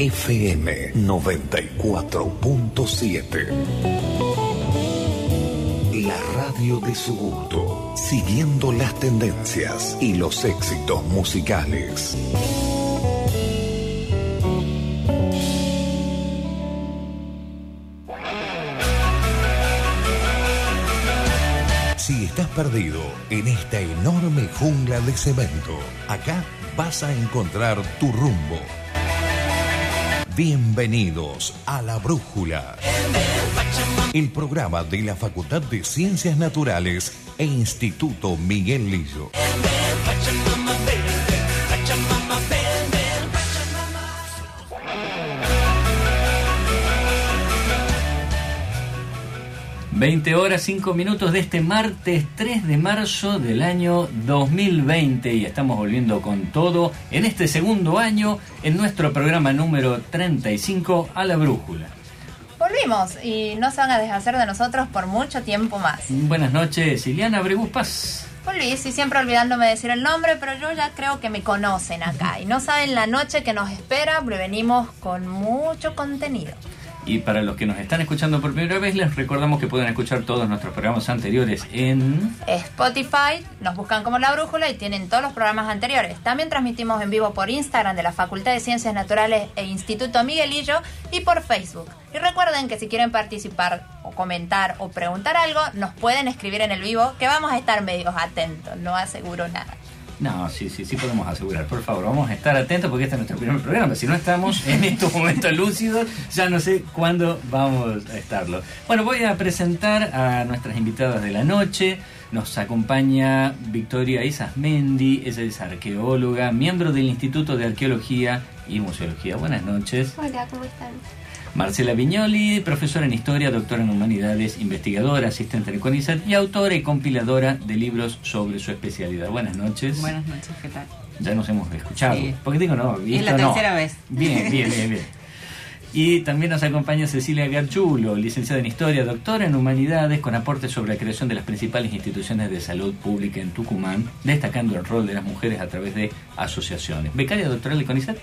FM 94.7. La radio de su gusto, siguiendo las tendencias y los éxitos musicales. Si estás perdido en esta enorme jungla de cemento, acá vas a encontrar tu rumbo. Bienvenidos a La Brújula, el programa de la Facultad de Ciencias Naturales e Instituto Miguel Lillo. 20 horas 5 minutos de este martes 3 de marzo del año 2020 y estamos volviendo con todo en este segundo año en nuestro programa número 35 a la brújula. Volvimos y no se van a deshacer de nosotros por mucho tiempo más. Buenas noches, Iliana Bregus Paz. Volví, sí, siempre olvidándome de decir el nombre, pero yo ya creo que me conocen acá y no saben la noche que nos espera, porque venimos con mucho contenido. Y para los que nos están escuchando por primera vez, les recordamos que pueden escuchar todos nuestros programas anteriores en Spotify, nos buscan como La Brújula y tienen todos los programas anteriores. También transmitimos en vivo por Instagram de la Facultad de Ciencias Naturales e Instituto Miguelillo y por Facebook. Y recuerden que si quieren participar o comentar o preguntar algo, nos pueden escribir en el vivo, que vamos a estar medios atentos, no aseguro nada. No, sí, sí, sí podemos asegurar. Por favor, vamos a estar atentos porque este es nuestro primer programa. Si no estamos en estos momentos lúcidos, ya no sé cuándo vamos a estarlo. Bueno, voy a presentar a nuestras invitadas de la noche. Nos acompaña Victoria Isasmendi, ella es arqueóloga, miembro del Instituto de Arqueología y Museología. Buenas noches. Hola, ¿cómo están? Marcela Viñoli, profesora en Historia, doctora en Humanidades, investigadora, asistente de CONICET y autora y compiladora de libros sobre su especialidad. Buenas noches. Buenas noches, ¿qué tal? Ya nos hemos escuchado. Sí. Porque digo, no, Es la no. tercera vez. Bien, bien, bien, bien. Y también nos acompaña Cecilia Garchulo, licenciada en Historia, doctora en Humanidades, con aportes sobre la creación de las principales instituciones de salud pública en Tucumán, destacando el rol de las mujeres a través de asociaciones. ¿Becaria doctoral de CONICET?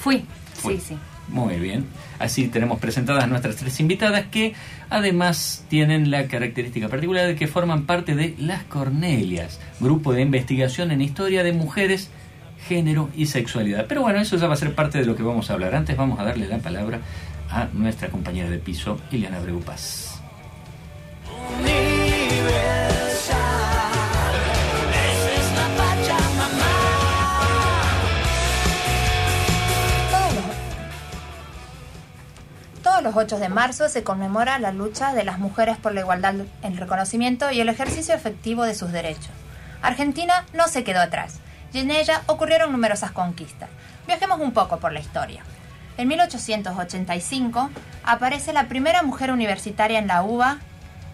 Fui, sí, sí. Muy bien. Así tenemos presentadas nuestras tres invitadas que además tienen la característica particular de que forman parte de Las Cornelias, grupo de investigación en historia de mujeres, género y sexualidad. Pero bueno, eso ya va a ser parte de lo que vamos a hablar. Antes vamos a darle la palabra a nuestra compañera de piso, Ileana Breupas. Todos los 8 de marzo se conmemora la lucha de las mujeres por la igualdad, el reconocimiento y el ejercicio efectivo de sus derechos. Argentina no se quedó atrás y en ella ocurrieron numerosas conquistas. Viajemos un poco por la historia. En 1885 aparece la primera mujer universitaria en la UBA,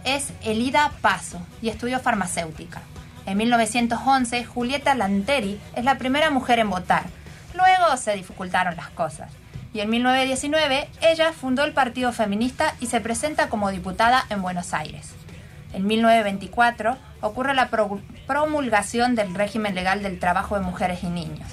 es Elida Paso, y estudió farmacéutica. En 1911, Julieta Lanteri es la primera mujer en votar. Luego se dificultaron las cosas. En 1919, ella fundó el Partido Feminista y se presenta como diputada en Buenos Aires. En 1924 ocurre la pro- promulgación del régimen legal del trabajo de mujeres y niños.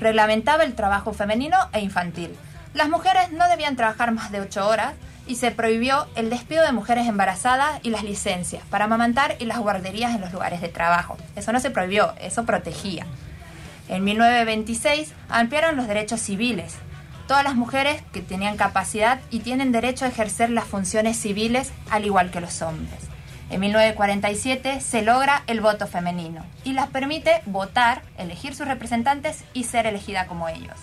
Reglamentaba el trabajo femenino e infantil. Las mujeres no debían trabajar más de 8 horas y se prohibió el despido de mujeres embarazadas y las licencias para amamantar y las guarderías en los lugares de trabajo. Eso no se prohibió, eso protegía. En 1926 ampliaron los derechos civiles. Todas las mujeres que tenían capacidad y tienen derecho a ejercer las funciones civiles al igual que los hombres. En 1947 se logra el voto femenino y las permite votar, elegir sus representantes y ser elegida como ellos.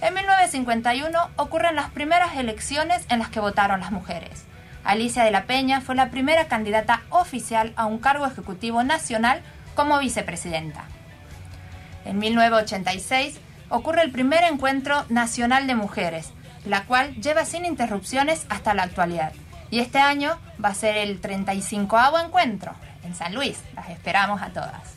En 1951 ocurren las primeras elecciones en las que votaron las mujeres. Alicia de la Peña fue la primera candidata oficial a un cargo ejecutivo nacional como vicepresidenta. En 1986 ocurre el primer encuentro nacional de mujeres, la cual lleva sin interrupciones hasta la actualidad. Y este año va a ser el 35 encuentro en San Luis. Las esperamos a todas.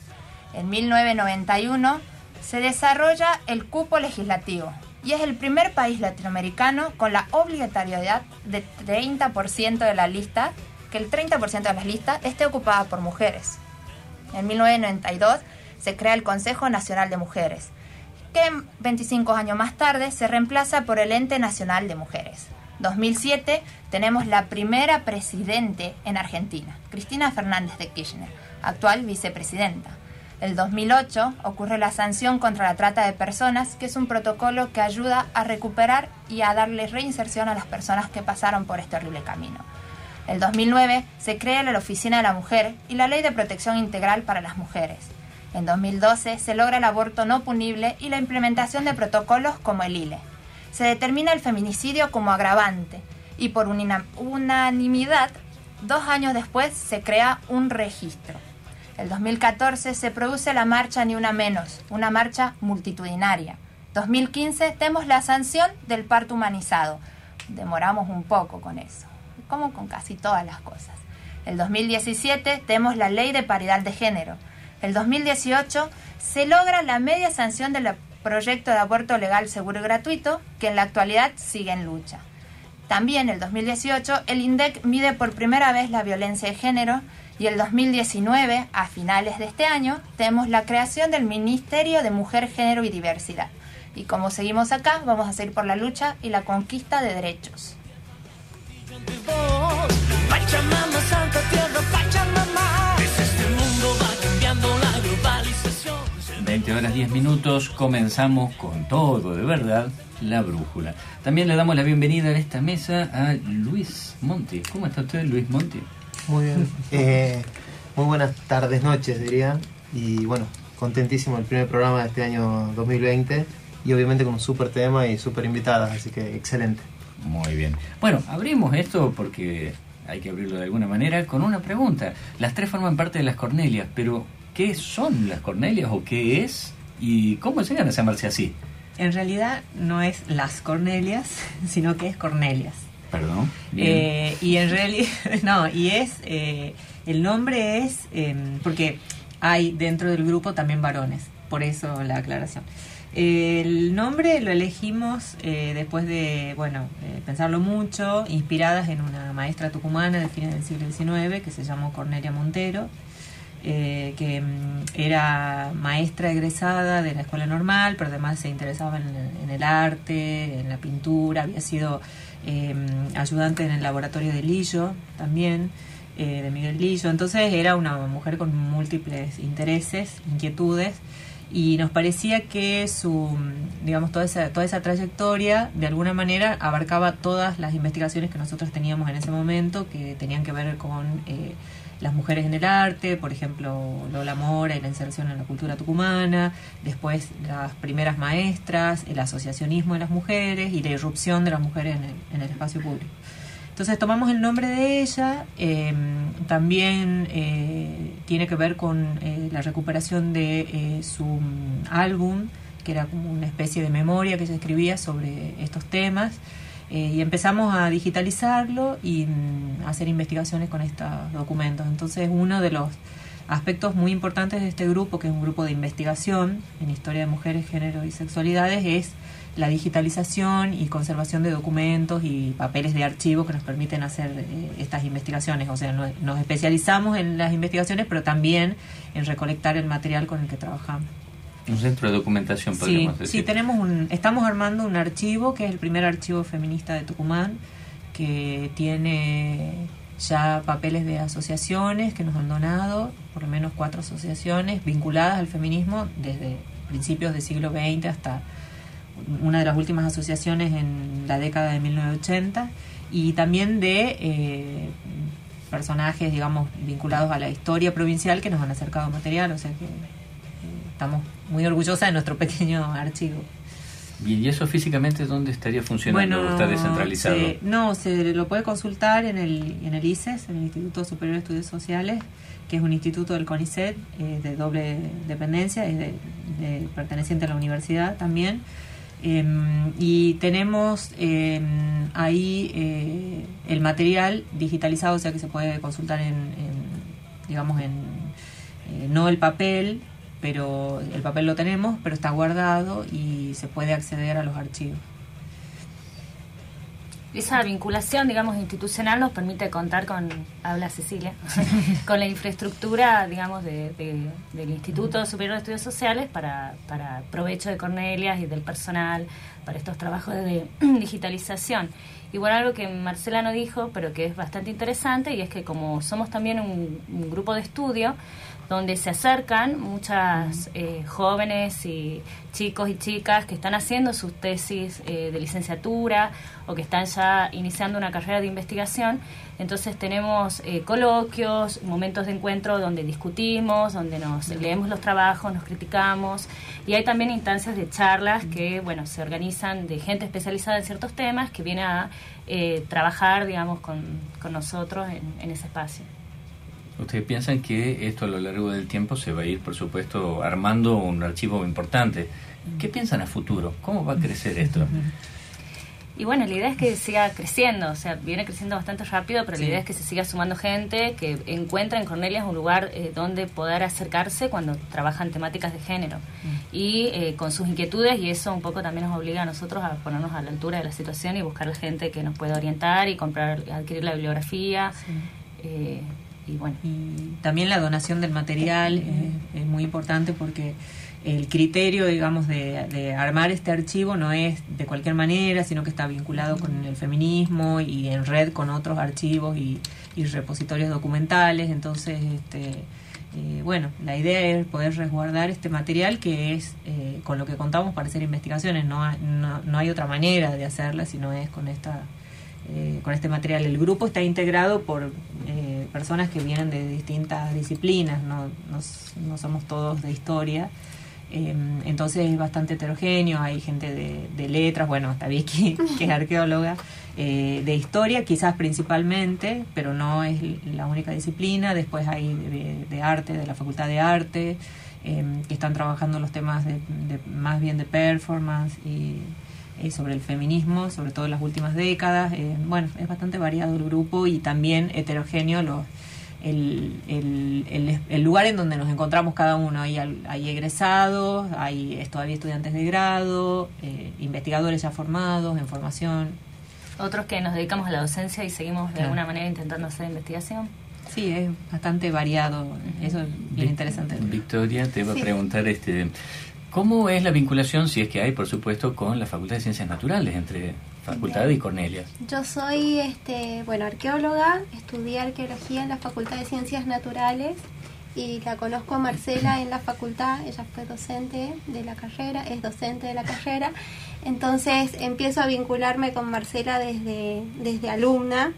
En 1991 se desarrolla el cupo legislativo y es el primer país latinoamericano con la obligatoriedad de 30% de la lista, que el 30% de las listas esté ocupada por mujeres. En 1992 se crea el Consejo Nacional de Mujeres, que 25 años más tarde se reemplaza por el Ente Nacional de Mujeres. 2007 tenemos la primera presidente en Argentina, Cristina Fernández de Kirchner, actual vicepresidenta. El 2008 ocurre la sanción contra la trata de personas, que es un protocolo que ayuda a recuperar y a darle reinserción a las personas que pasaron por este horrible camino. El 2009 se crea la Oficina de la Mujer y la Ley de Protección Integral para las Mujeres. En 2012 se logra el aborto no punible y la implementación de protocolos como el ILE. Se determina el feminicidio como agravante y por unanimidad, dos años después se crea un registro. El 2014 se produce la marcha Ni Una Menos, una marcha multitudinaria. 2015 tenemos la sanción del parto humanizado. Demoramos un poco con eso, como con casi todas las cosas. El 2017 tenemos la ley de paridad de género. El 2018 se logra la media sanción del proyecto de aborto legal, seguro y gratuito, que en la actualidad sigue en lucha. También el 2018 el INDEC mide por primera vez la violencia de género y el 2019, a finales de este año, tenemos la creación del Ministerio de Mujer, Género y Diversidad. Y como seguimos acá, vamos a seguir por la lucha y la conquista de derechos. 20 horas 10 minutos, comenzamos con todo, de verdad, la brújula. También le damos la bienvenida en esta mesa a Luis Monti. ¿Cómo está usted, Luis Monti? Muy bien. Eh, muy buenas tardes, noches, diría. Y bueno, contentísimo el primer programa de este año 2020 y obviamente con un súper tema y súper invitadas, así que excelente. Muy bien. Bueno, abrimos esto porque hay que abrirlo de alguna manera con una pregunta. Las tres forman parte de las Cornelias, pero ¿qué son las Cornelias o qué es y cómo llegan a llamarse así? En realidad no es las Cornelias, sino que es Cornelias. Perdón. Eh, y en realidad, no, y es, eh, el nombre es, em, porque hay dentro del grupo también varones, por eso la aclaración. El nombre lo elegimos eh, después de, bueno, pensarlo mucho, inspiradas en una maestra tucumana de fines del siglo XIX que se llamó Cornelia Montero, que em, era maestra egresada de la escuela normal, pero además se interesaba en el arte, en la pintura, había sido eh, ayudante en el laboratorio de Lillo también, eh, de Miguel Lillo. Entonces era una mujer con múltiples intereses, inquietudes, y nos parecía que su, digamos, toda esa, toda esa trayectoria de alguna manera abarcaba todas las investigaciones que nosotros teníamos en ese momento, que tenían que ver con... Las mujeres en el arte, por ejemplo, Lola Mora y la inserción en la cultura tucumana, después las primeras maestras, el asociacionismo de las mujeres y la irrupción de las mujeres en el, espacio público. Entonces tomamos el nombre de ella, em, también eh, tiene que ver con eh, la recuperación de eh, su álbum, que era como una especie de memoria que ella escribía sobre estos temas. Eh, y empezamos a digitalizarlo y mm, hacer investigaciones con estos documentos. Entonces, uno de los aspectos muy importantes de este grupo, que es un grupo de investigación en historia de mujeres, género y sexualidades, es la digitalización y conservación de documentos y papeles de archivo que nos permiten hacer eh, estas investigaciones. O sea, nos especializamos en las investigaciones, pero también en recolectar el material con el que trabajamos. Un centro de documentación, podríamos decir. Sí, tenemos un, estamos armando un archivo que es el primer archivo feminista de Tucumán, que tiene ya papeles de asociaciones que nos han donado, por lo menos cuatro asociaciones vinculadas al feminismo desde principios del siglo XX hasta una de las últimas asociaciones en la década de 1980 y también de eh, personajes, digamos, vinculados a la historia provincial que nos han acercado material, o sea que estamos muy orgullosa de nuestro pequeño archivo. Bien, ¿y eso físicamente dónde estaría funcionando? Bueno, ¿Está descentralizado? no, se lo puede consultar en el, en el ICES, en el Instituto Superior de Estudios Sociales, que es un instituto del CONICET eh, de doble dependencia, es de, perteneciente a la universidad también. Em, y tenemos em, ahí eh, el material digitalizado, o sea que se puede consultar en, digamos, en eh, no el papel, pero el papel lo tenemos, pero está guardado y se puede acceder a los archivos. esa vinculación, digamos, institucional nos permite contar con, habla Cecilia, con la infraestructura, digamos, de, del Instituto Superior de Estudios Sociales para, para provecho de Cornelias y del personal para estos trabajos de digitalización. Y bueno, algo que Marcela no dijo, pero que es bastante interesante, y es que como somos también un, un grupo de estudio, donde se acercan muchas eh, jóvenes y chicos y chicas que están haciendo sus tesis eh, de licenciatura o que están ya iniciando una carrera de investigación. Entonces tenemos eh, coloquios, momentos de encuentro donde discutimos, donde nos leemos los trabajos, nos criticamos y hay también instancias de charlas que bueno se organizan de gente especializada en ciertos temas que viene a trabajar digamos con, con nosotros en ese espacio. ¿Ustedes piensan que esto a lo largo del tiempo se va a ir, por supuesto, armando un archivo importante? ¿Qué piensan a futuro? ¿Cómo va a crecer esto? Y bueno, la idea es que siga creciendo, o sea, viene creciendo bastante rápido, pero la idea es que se siga sumando gente, que encuentra en Cornelia un lugar eh, donde poder acercarse cuando trabajan temáticas de género mm. y eh, con sus inquietudes y eso un poco también nos obliga a nosotros a ponernos a la altura de la situación y buscar gente que nos pueda orientar y comprar, adquirir la bibliografía. Eh, y bueno. Y también la donación del material es, muy importante porque el criterio, digamos, de, armar este archivo no es de cualquier manera, sino que está vinculado con el feminismo y en red con otros archivos y, repositorios documentales. Entonces, este, eh, bueno, la idea es poder resguardar este material que es eh, con lo que contamos para hacer investigaciones. No, no, no hay otra manera de hacerla, sino es con esta eh, con este material. El grupo está integrado por eh, personas que vienen de distintas disciplinas, no, no, somos todos de historia. Eh, entonces es bastante heterogéneo, hay gente de, letras, bueno, está Vicky, que es arqueóloga, de historia quizás principalmente, pero no es la única disciplina. Después hay de, arte, de la Facultad de Arte, que están trabajando los temas de, más bien de performance y eh, sobre el feminismo, sobre todo en las últimas décadas. Eh, bueno, es bastante variado el grupo y también heterogéneo los, el, el, el, lugar en donde nos encontramos cada uno. Hay, hay egresados, hay todavía estudiantes de grado, eh, investigadores ya formados en formación. Otros que nos dedicamos a la docencia y seguimos de alguna manera intentando hacer investigación. Sí, es bastante variado. Eso es bien interesante. Victoria, te iba a preguntar, este, ¿Cómo es la vinculación, si es que hay, por supuesto, con la Facultad de Ciencias Naturales, entre Facultad y Cornelia? Yo soy, este, bueno, arqueóloga, estudié arqueología en la Facultad de Ciencias Naturales y la conozco a Marcela en la facultad, ella fue docente de la carrera, es docente de la carrera, entonces empiezo a vincularme con Marcela desde, desde alumna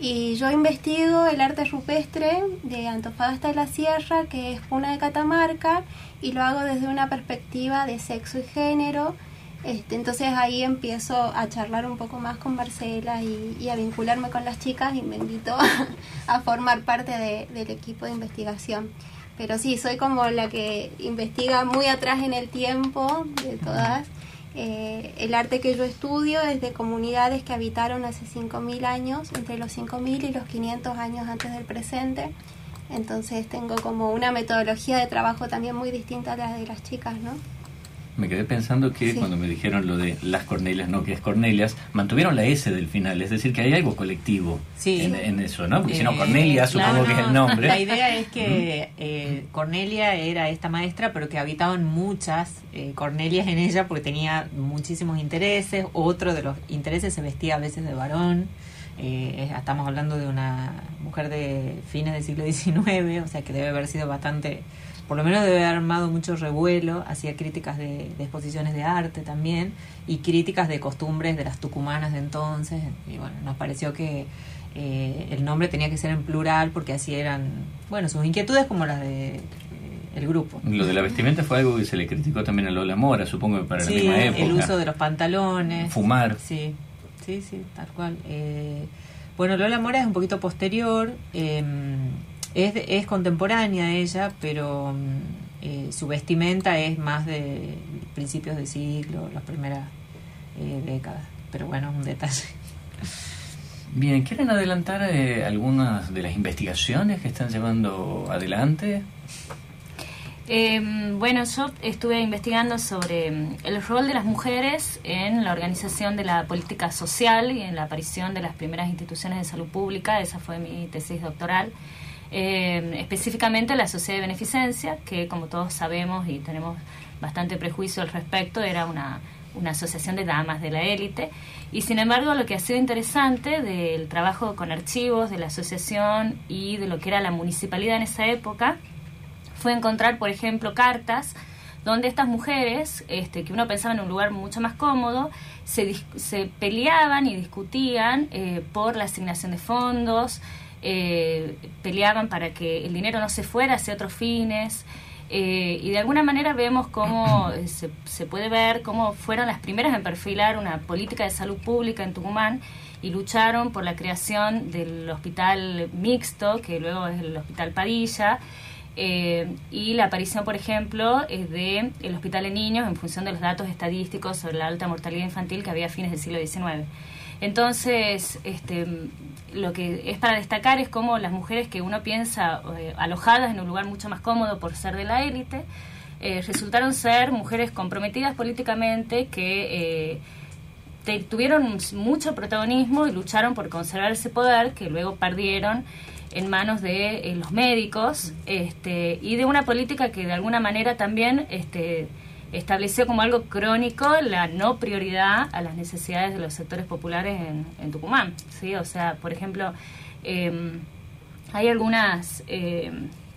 y yo investigo el arte rupestre de Antofagasta de la Sierra, que es una de Catamarca, y lo hago desde una perspectiva de sexo y género. Este, entonces ahí empiezo a charlar un poco más con Marcela y, a vincularme con las chicas y me invito a, formar parte del equipo de investigación. Pero sí, soy como la que investiga muy atrás en el tiempo de todas. Eh, el arte que yo estudio es de comunidades que habitaron hace 5.000 años, entre los 5.000 y los 500 años antes del presente. Entonces tengo como una metodología de trabajo también muy distinta a la de las chicas, ¿no? Me quedé pensando que cuando me dijeron lo de las Cornelias, no que es Cornelias, mantuvieron la S del final, es decir, que hay algo colectivo en, eso, ¿no? Porque si no, eh, Cornelia supongo que es el nombre. La idea es que eh, Cornelia era esta maestra, pero que habitaban muchas eh, Cornelias en ella porque tenía muchísimos intereses. Otro de los intereses se vestía a veces de varón. Eh, estamos hablando de una mujer de fines del siglo XIX, o sea que debe haber sido bastante, por lo menos debe haber armado mucho revuelo, hacía críticas de, exposiciones de arte también y críticas de costumbres de las tucumanas de entonces, y bueno, nos pareció que eh, el nombre tenía que ser en plural porque así eran, bueno, sus inquietudes como las de eh, el grupo. Lo de la vestimenta fue algo que se le criticó también a Lola Mora, supongo que para la misma época. el uso de los pantalones. Fumar. Sí sí, sí, tal cual. Eh, bueno, Lola Mora es un poquito posterior, em, es, es contemporánea ella, pero mm, eh, su vestimenta es más de principios de siglo, las primeras eh, décadas. Pero bueno, un detalle. Bien, ¿quieren adelantar algunas de las investigaciones que están llevando adelante? Eh, bueno, yo estuve investigando sobre mm, el rol de las mujeres en la organización de la política social y en la aparición de las primeras instituciones de salud pública. Esa fue mi tesis doctoral. Eh, específicamente la Sociedad de Beneficencia, que como todos sabemos y tenemos bastante prejuicio al respecto, era una, una asociación de damas de la élite. Y sin embargo, lo que ha sido interesante del trabajo con archivos de la asociación y de lo que era la municipalidad en esa época fue encontrar, por ejemplo, cartas donde estas mujeres, este, que uno pensaba en un lugar mucho más cómodo, se, se peleaban y discutían eh, por la asignación de fondos, eh, peleaban para que el dinero no se fuera hacia otros fines. eh, y de alguna manera vemos cómo eh, se, puede ver cómo fueron las primeras en perfilar una política de salud pública en Tucumán y lucharon por la creación del hospital mixto, que luego es el hospital Padilla, y la aparición, por ejemplo, es de hospital de niños en función de los datos estadísticos sobre la alta mortalidad infantil que había a fines del siglo XIX. Entonces, este, lo que es para destacar es cómo las mujeres que uno piensa eh, alojadas en un lugar mucho más cómodo por ser de la élite, eh, resultaron ser mujeres comprometidas políticamente que eh, tuvieron mucho protagonismo y lucharon por conservar ese poder que luego perdieron en manos de los médicos este, y de una política que de alguna manera también este, estableció como algo crónico la no prioridad a las necesidades de los sectores populares en, Tucumán. ¿sí? O sea, por ejemplo, em, hay algunas eh,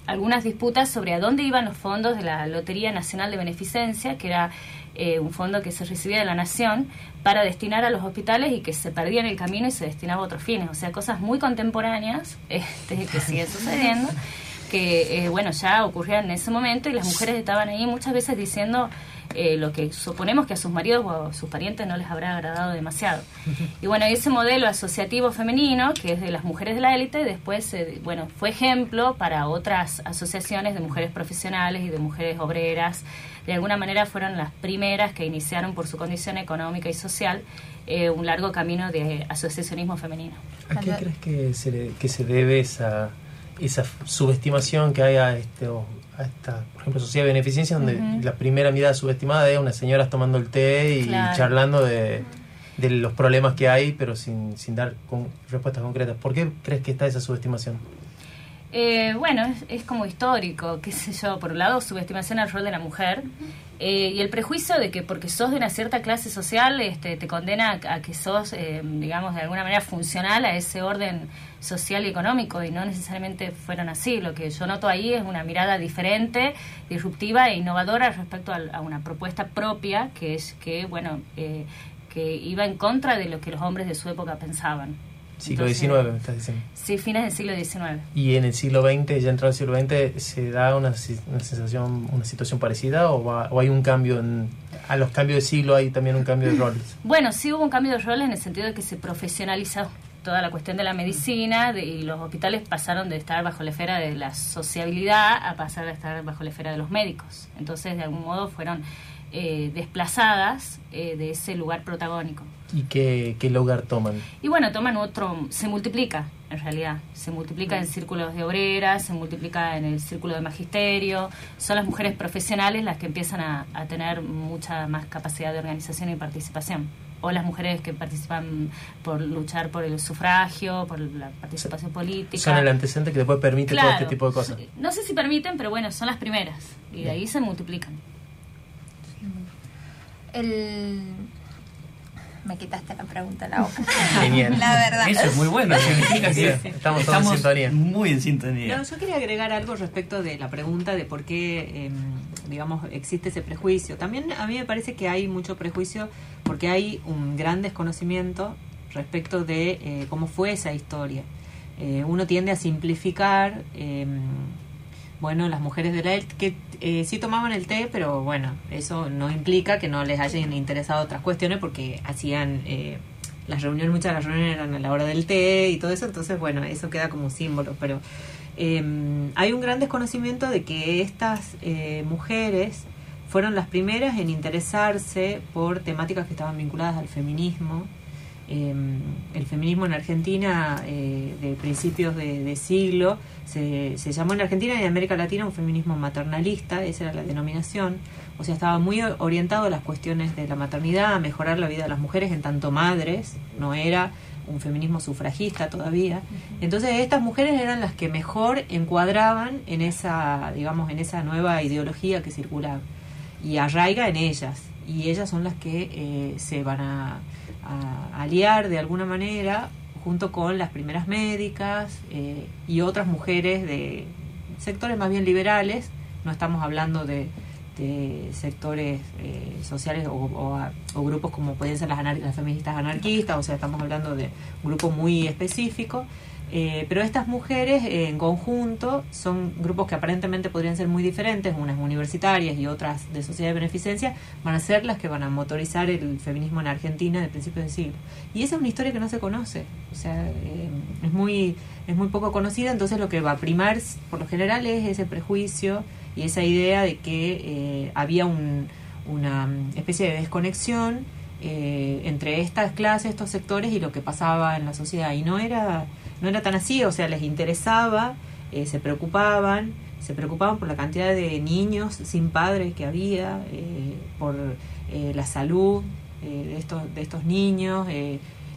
algunas disputas sobre a dónde iban los fondos de la Lotería Nacional de Beneficencia, que era eh, un fondo que se recibía de la Nación para destinar a los hospitales y que se perdía en el camino y se destinaba a otros fines. O sea, cosas muy contemporáneas este, que siguen sucediendo, que eh, bueno, ya ocurrían en ese momento y las mujeres estaban ahí muchas veces diciendo eh, lo que suponemos que a sus maridos o a sus parientes no les habrá agradado demasiado. Y bueno, ese modelo asociativo femenino, que es de las mujeres de la élite, después eh, bueno, fue ejemplo para otras asociaciones de mujeres profesionales y de mujeres obreras. De alguna manera fueron las primeras que iniciaron por su condición económica y social eh, un largo camino de asociacionismo femenino. ¿A qué crees que se, le- que se debe esa, esa subestimación que hay a, este, a esta, por ejemplo, sociedad de beneficencia, donde la primera mirada subestimada es unas señoras tomando el té y Claro. charlando de, de los problemas que hay, pero sin, sin dar con- respuestas concretas? ¿Por qué crees que está esa subestimación? Eh, bueno, es, es como histórico, qué sé yo, por un lado subestimación al rol de la mujer eh, y el prejuicio de que porque sos de una cierta clase social este, te condena a, que sos, eh, digamos, de alguna manera funcional a ese orden social y económico y no necesariamente fueron así. Lo que yo noto ahí es una mirada diferente, disruptiva e innovadora respecto a, a una propuesta propia que es que, bueno, eh, que iba en contra de lo que los hombres de su época pensaban. Siglo Entonces, XIX, me estás diciendo. Sí, fines del siglo XIX. ¿Y en el siglo XX, ya entrado el siglo XX, se da una, sensación, una situación parecida o, va- o hay un cambio en, a los cambios de siglo hay también un cambio de roles? Bueno, sí hubo un cambio de roles en el sentido de que se profesionalizó toda la cuestión de la medicina de- y los hospitales pasaron de estar bajo la esfera de la sociabilidad a pasar a estar bajo la esfera de los médicos. Entonces, de algún modo, fueron eh, desplazadas eh, de ese lugar protagónico. ¿Y qué, qué lugar toman? Y bueno, toman otro, se multiplica en realidad, se multiplica en círculos de obreras, se multiplica en el círculo de magisterio, son las mujeres profesionales las que empiezan a, a tener mucha más capacidad de organización y participación. O las mujeres que participan por luchar por el sufragio, por la participación política. Son el antecedente que después permite todo este tipo de cosas. No sé si permiten, pero bueno, son las primeras. Y de ahí se multiplican. El... Me quitaste la pregunta, la boca. Genial. La verdad. Eso es muy bueno, significa que Sí, estamos todos en sintonía. muy en sintonía. No, yo quería agregar algo respecto de la pregunta de por qué, em, digamos, existe ese prejuicio. También a mí me parece que hay mucho prejuicio porque hay un gran desconocimiento respecto de eh, cómo fue esa historia. Eh, uno tiende a simplificar, em, bueno, las mujeres de la élite que eh, sí tomaban el té, pero bueno, eso no implica que no les hayan interesado otras cuestiones porque hacían... eh, las reuniones, muchas de las reuniones eran a la hora del té y todo eso, entonces bueno, eso queda como símbolo, pero eh, hay un gran desconocimiento de que estas eh, mujeres fueron las primeras en interesarse por temáticas que estaban vinculadas al feminismo Em, el feminismo en Argentina eh, de principios de, siglo se, se, llamó en Argentina y en América Latina un feminismo maternalista, esa era la denominación, o sea, estaba muy orientado a las cuestiones de la maternidad, a mejorar la vida de las mujeres en tanto madres, no era un feminismo sufragista todavía. Entonces estas mujeres eran las que mejor encuadraban en esa, digamos, en esa nueva ideología que circulaba y arraiga en ellas. Y ellas son las que eh, se van a a aliar de alguna manera junto con las primeras médicas eh, y otras mujeres de sectores más bien liberales, no estamos hablando de, sectores eh, sociales o, grupos como pueden ser las, las feministas anarquistas, o sea, estamos hablando de un grupo muy específico eh, pero estas mujeres eh, en conjunto son grupos que aparentemente podrían ser muy diferentes, unas universitarias y otras de sociedad de beneficencia, van a ser las que van a motorizar el feminismo en Argentina de principios del siglo. Y esa es una historia que no se conoce, o sea, eh, es, muy, es muy poco conocida, entonces lo que va a primar por lo general es ese prejuicio y esa idea de que había una especie de desconexión entre estas clases, estos sectores y lo que pasaba en la sociedad. Y no era no era tan así, o sea, les interesaba, eh, se preocupaban, se preocupaban por la cantidad de niños sin padres que había, eh, por eh, la salud de, estos, de estos niños,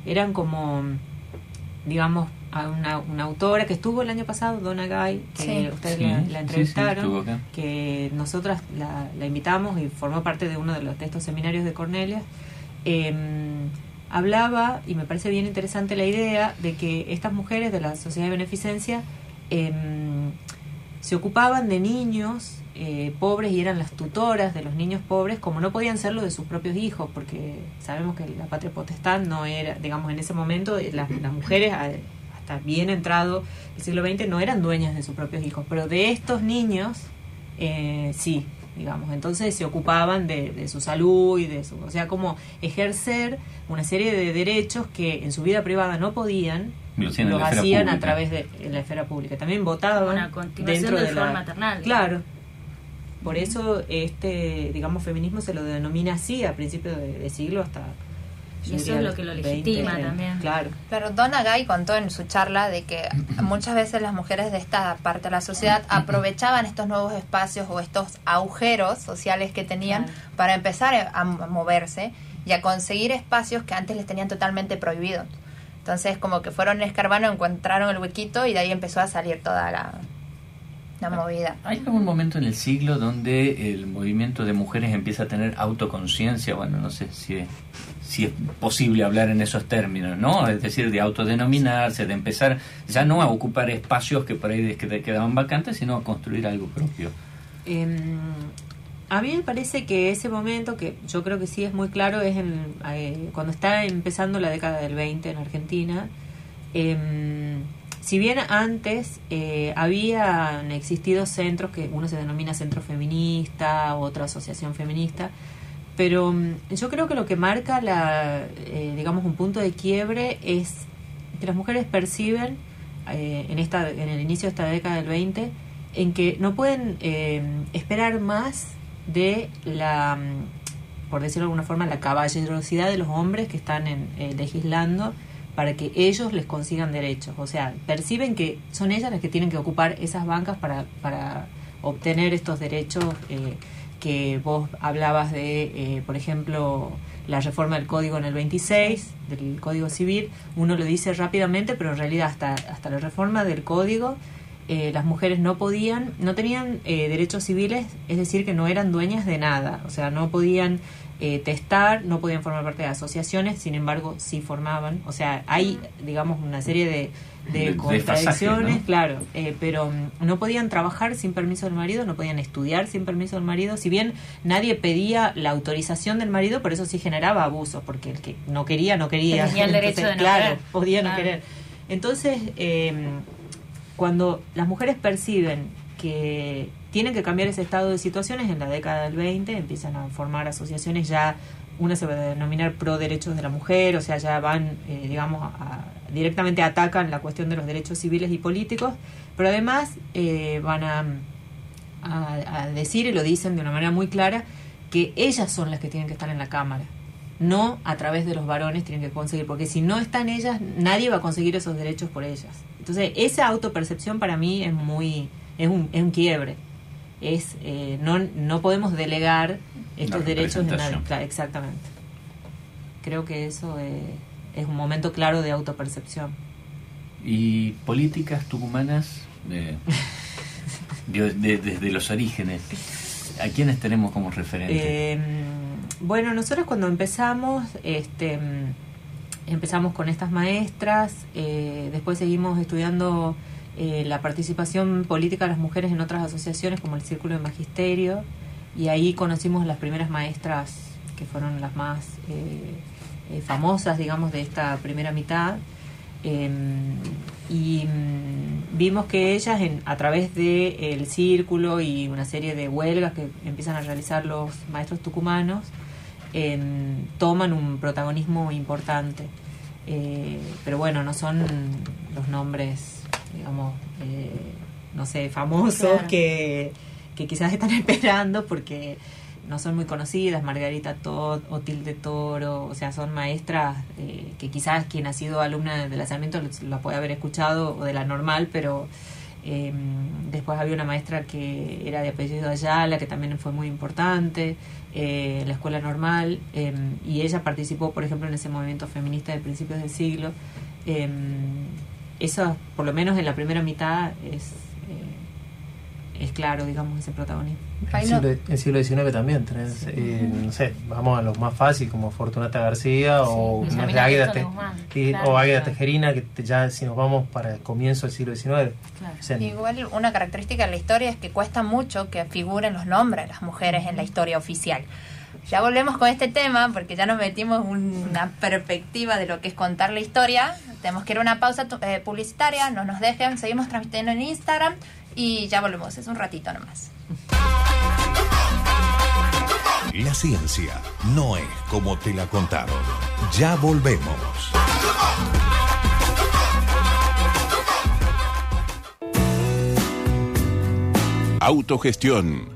eran como, digamos, una, una, autora que estuvo el año pasado, Donna Guy, que ustedes la, entrevistaron, que nosotras la, la, invitamos y formó parte de uno de, los, de estos seminarios de Cornelia. Em, hablaba, y me parece bien interesante la idea, de que estas mujeres de la sociedad de beneficencia em, se ocupaban de niños eh, pobres y eran las tutoras de los niños pobres, como no podían serlo de sus propios hijos, porque sabemos que la patria potestad no era, digamos, en ese momento eh, las, mujeres, hasta bien entrado el siglo XX, no eran dueñas de sus propios hijos, pero de estos niños eh, sí, digamos. Entonces se ocupaban de, su salud y de su, o sea, como ejercer una serie de derechos que en su vida privada no podían, los hacían a través de la esfera pública. También votaban dentro de la maternal. Claro. Por eso este, digamos, feminismo se lo denomina así a principios de siglo hasta y eso es lo que lo legitima también. Claro. Pero Donna Gay contó en su charla de que muchas veces las mujeres de esta parte de la sociedad aprovechaban estos nuevos espacios o estos agujeros sociales que tenían para empezar a moverse y a conseguir espacios que antes les tenían totalmente prohibidos. Entonces como que fueron escarbando, encontraron el huequito y de ahí empezó a salir toda la, la movida. ¿Hay algún momento en el siglo donde el movimiento de mujeres empieza a tener autoconciencia? Bueno, no sé si si es posible hablar en esos términos, ¿no? Es decir, de autodenominarse, de empezar ya no a ocupar espacios que por ahí que quedaban vacantes, sino a construir algo propio. Em, a mí me parece que ese momento, que yo creo que sí es muy claro, es en, eh, cuando está empezando la década del 20 en Argentina. Em, si bien antes eh, habían existido centros que uno se denomina centro feminista, otra asociación feminista, pero mm, yo creo que lo que marca, la, eh, digamos, un punto de quiebre es que las mujeres perciben eh, en, esta, en el inicio de esta década del 20 en que no pueden eh, esperar más de la, mm, por decirlo de alguna forma, la caballerosidad de los hombres que están en, legislando para que ellos les consigan derechos. O sea, perciben que son ellas las que tienen que ocupar esas bancas para, para obtener estos derechos que vos hablabas de, eh, por ejemplo, la reforma del código en el 26, del código civil, uno lo dice rápidamente, pero en realidad hasta, hasta la reforma del código eh, las mujeres no podían, no tenían eh, derechos civiles, es decir, que no eran dueñas de nada, o sea, no podían testar, no podían formar parte de asociaciones, sin embargo, sí formaban, o sea, hay, digamos, una serie de de, contradicciones, claro, eh, pero mm, no podían trabajar sin permiso del marido, no podían estudiar sin permiso del marido, si bien nadie pedía la autorización del marido, por eso sí generaba abuso, porque el que no quería, no quería. Tenía el derecho de no Claro, podía no querer. Entonces, em, cuando las mujeres perciben que tienen que cambiar ese estado de situaciones en la década del 20, empiezan a formar asociaciones ya, una se va a denominar pro derechos de la mujer, o sea, ya van, eh, digamos, a directamente atacan la cuestión de los derechos civiles y políticos, pero además eh, van a, decir, y lo dicen de una manera muy clara, que ellas son las que tienen que estar en la Cámara. no a través de los varones tienen que conseguir, porque si no están ellas, nadie va a conseguir esos derechos por ellas. Entonces, esa autopercepción para mí es muy, es un, es un quiebre. Es, eh, no, no podemos delegar estos derechos en nadie. Claro, exactamente. Creo que eso eh, es un momento claro de autopercepción. ¿Y políticas tucumanas? Eh, desde los orígenes, ¿a quiénes tenemos como referente? Em, bueno, nosotros cuando empezamos, este, empezamos con estas maestras, eh, después seguimos estudiando eh, la participación política de las mujeres en otras asociaciones como el Círculo de Magisterio, y ahí conocimos las primeras maestras que fueron las más eh, famosas, digamos, de esta primera mitad. Em, y mm, vimos que ellas a través del el círculo y una serie de huelgas que empiezan a realizar los maestros tucumanos em, toman un protagonismo importante eh, pero bueno no son los nombres digamos eh, no sé famosos que, que quizás están esperando porque no son muy conocidas, Margarita Todd o Tilde Toro, o sea, son maestras eh, que quizás quien ha sido alumna del lanzamiento la puede haber escuchado o de la normal, pero eh, después había una maestra que era de apellido Ayala, que también fue muy importante, eh, la escuela normal, y ella participó, por ejemplo, en ese movimiento feminista de principios del siglo. Eso, por lo menos en la primera mitad, es es claro, digamos, ese protagonismo. En el siglo, XIX también tenés, eh, no sé, vamos a los más fáciles como Fortunata García o, Águeda, o Tejerina, que ya si nos vamos para el comienzo del siglo XIX. Igual una característica de la historia es que cuesta mucho que figuren los nombres de las mujeres en la historia oficial. Ya volvemos con este tema porque ya nos metimos una perspectiva de lo que es contar la historia. Tenemos que ir a una pausa eh, publicitaria, no nos dejen, seguimos transmitiendo en Instagram y ya volvemos, es un ratito nomás. La ciencia no es como te la contaron. Ya volvemos. Autogestión,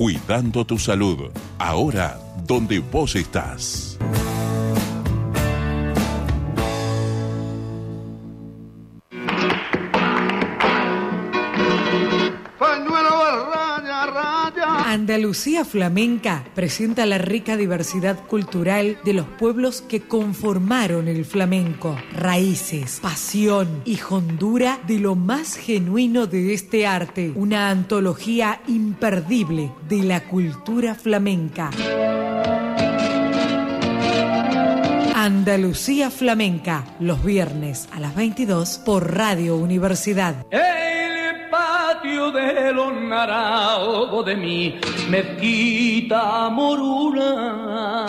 cuidando tu salud, ahora donde vos estás. Andalucía Flamenca presenta la rica diversidad cultural de los pueblos que conformaron el flamenco, raíces, pasión y hondura de lo más genuino de este arte, una antología imperdible de la cultura flamenca. Andalucía Flamenca, los viernes a las 22 por Radio Universidad de los de mi mezquita moruna.